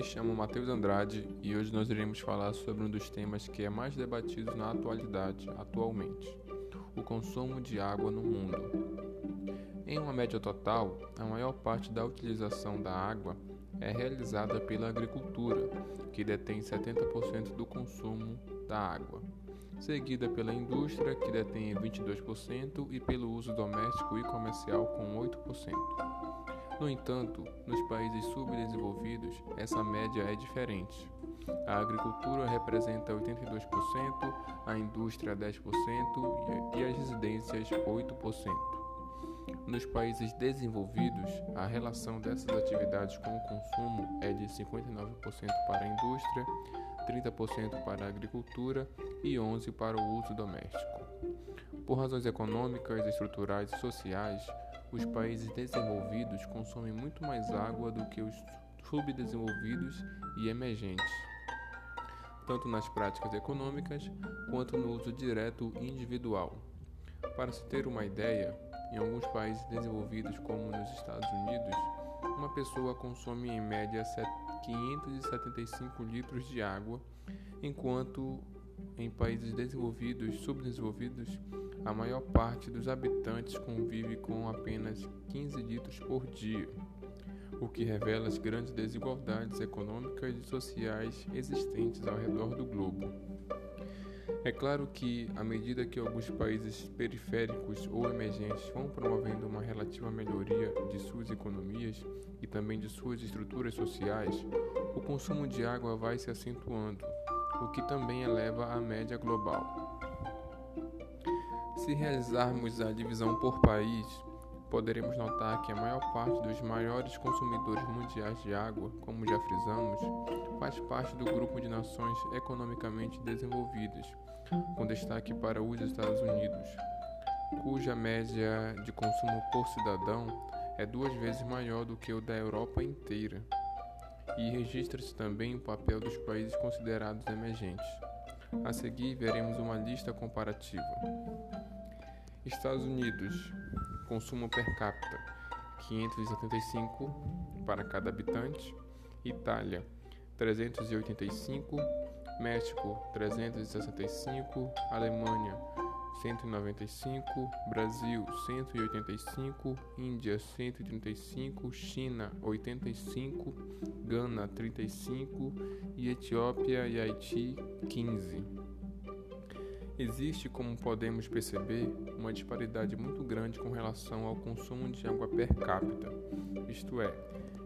me chamo Matheus Andrade e hoje nós iremos falar sobre um dos temas que é mais debatido na atualidade, atualmente, o consumo de água no mundo. Em uma média total, a maior parte da utilização da água é realizada pela agricultura, que detém 70% do consumo da água, seguida pela indústria, que detém 22%, e pelo uso doméstico e comercial, com 8%. No entanto, nos países subdesenvolvidos, essa média é diferente. A agricultura representa 82%, a indústria 10% e as residências 8%. Nos países desenvolvidos, a relação dessas atividades com o consumo é de 59% para a indústria, 30% para a agricultura e 11% para o uso doméstico. Por razões econômicas, estruturais e sociais, os países desenvolvidos consomem muito mais água do que os subdesenvolvidos e emergentes, tanto nas práticas econômicas quanto no uso direto individual. Para se ter uma ideia, em alguns países desenvolvidos, como nos Estados Unidos, uma pessoa consome em média 575 litros de água, enquanto em países desenvolvidos e subdesenvolvidos, a maior parte dos habitantes convive com apenas 15 litros por dia, o que revela as grandes desigualdades econômicas e sociais existentes ao redor do globo. É claro que, à medida que alguns países periféricos ou emergentes vão promovendo uma relativa melhoria de suas economias e também de suas estruturas sociais, o consumo de água vai se acentuando, o que também eleva a média global. Se realizarmos a divisão por país, poderemos notar que a maior parte dos maiores consumidores mundiais de água, como já frisamos, faz parte do grupo de nações economicamente desenvolvidas, com destaque para os Estados Unidos, cuja média de consumo por cidadão é duas vezes maior do que o da Europa inteira. E registra-se também o papel dos países considerados emergentes. A seguir, veremos uma lista comparativa. Estados Unidos, consumo per capita 575 para cada habitante, Itália 385, México 365, Alemanha 195, Brasil 185, Índia 135, China 85, Gana 35 e Etiópia e Haiti 15. Existe, como podemos perceber, uma disparidade muito grande com relação ao consumo de água per capita, isto é,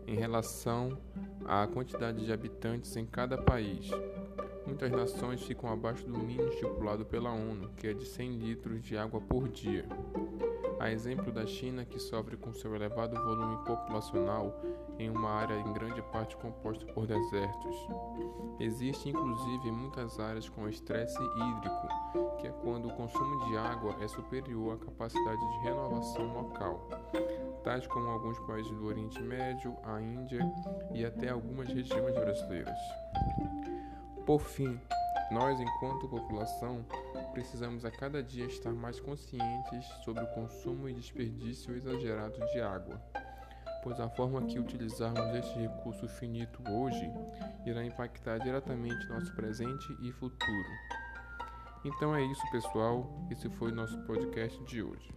em relação à quantidade de habitantes em cada país. Muitas nações ficam abaixo do mínimo estipulado pela ONU, que é de 100 litros de água por dia. A exemplo da China, que sofre com seu elevado volume populacional em uma área em grande parte composta por desertos. Existe inclusive muitas áreas com estresse hídrico, que é quando o consumo de água é superior à capacidade de renovação local, tais como alguns países do Oriente Médio, a Índia e até algumas regiões brasileiras. Por fim, nós, enquanto população, precisamos a cada dia estar mais conscientes sobre o consumo e desperdício exagerado de água, pois a forma que utilizarmos este recurso finito hoje irá impactar diretamente nosso presente e futuro. Então é isso, pessoal. Esse foi o nosso podcast de hoje.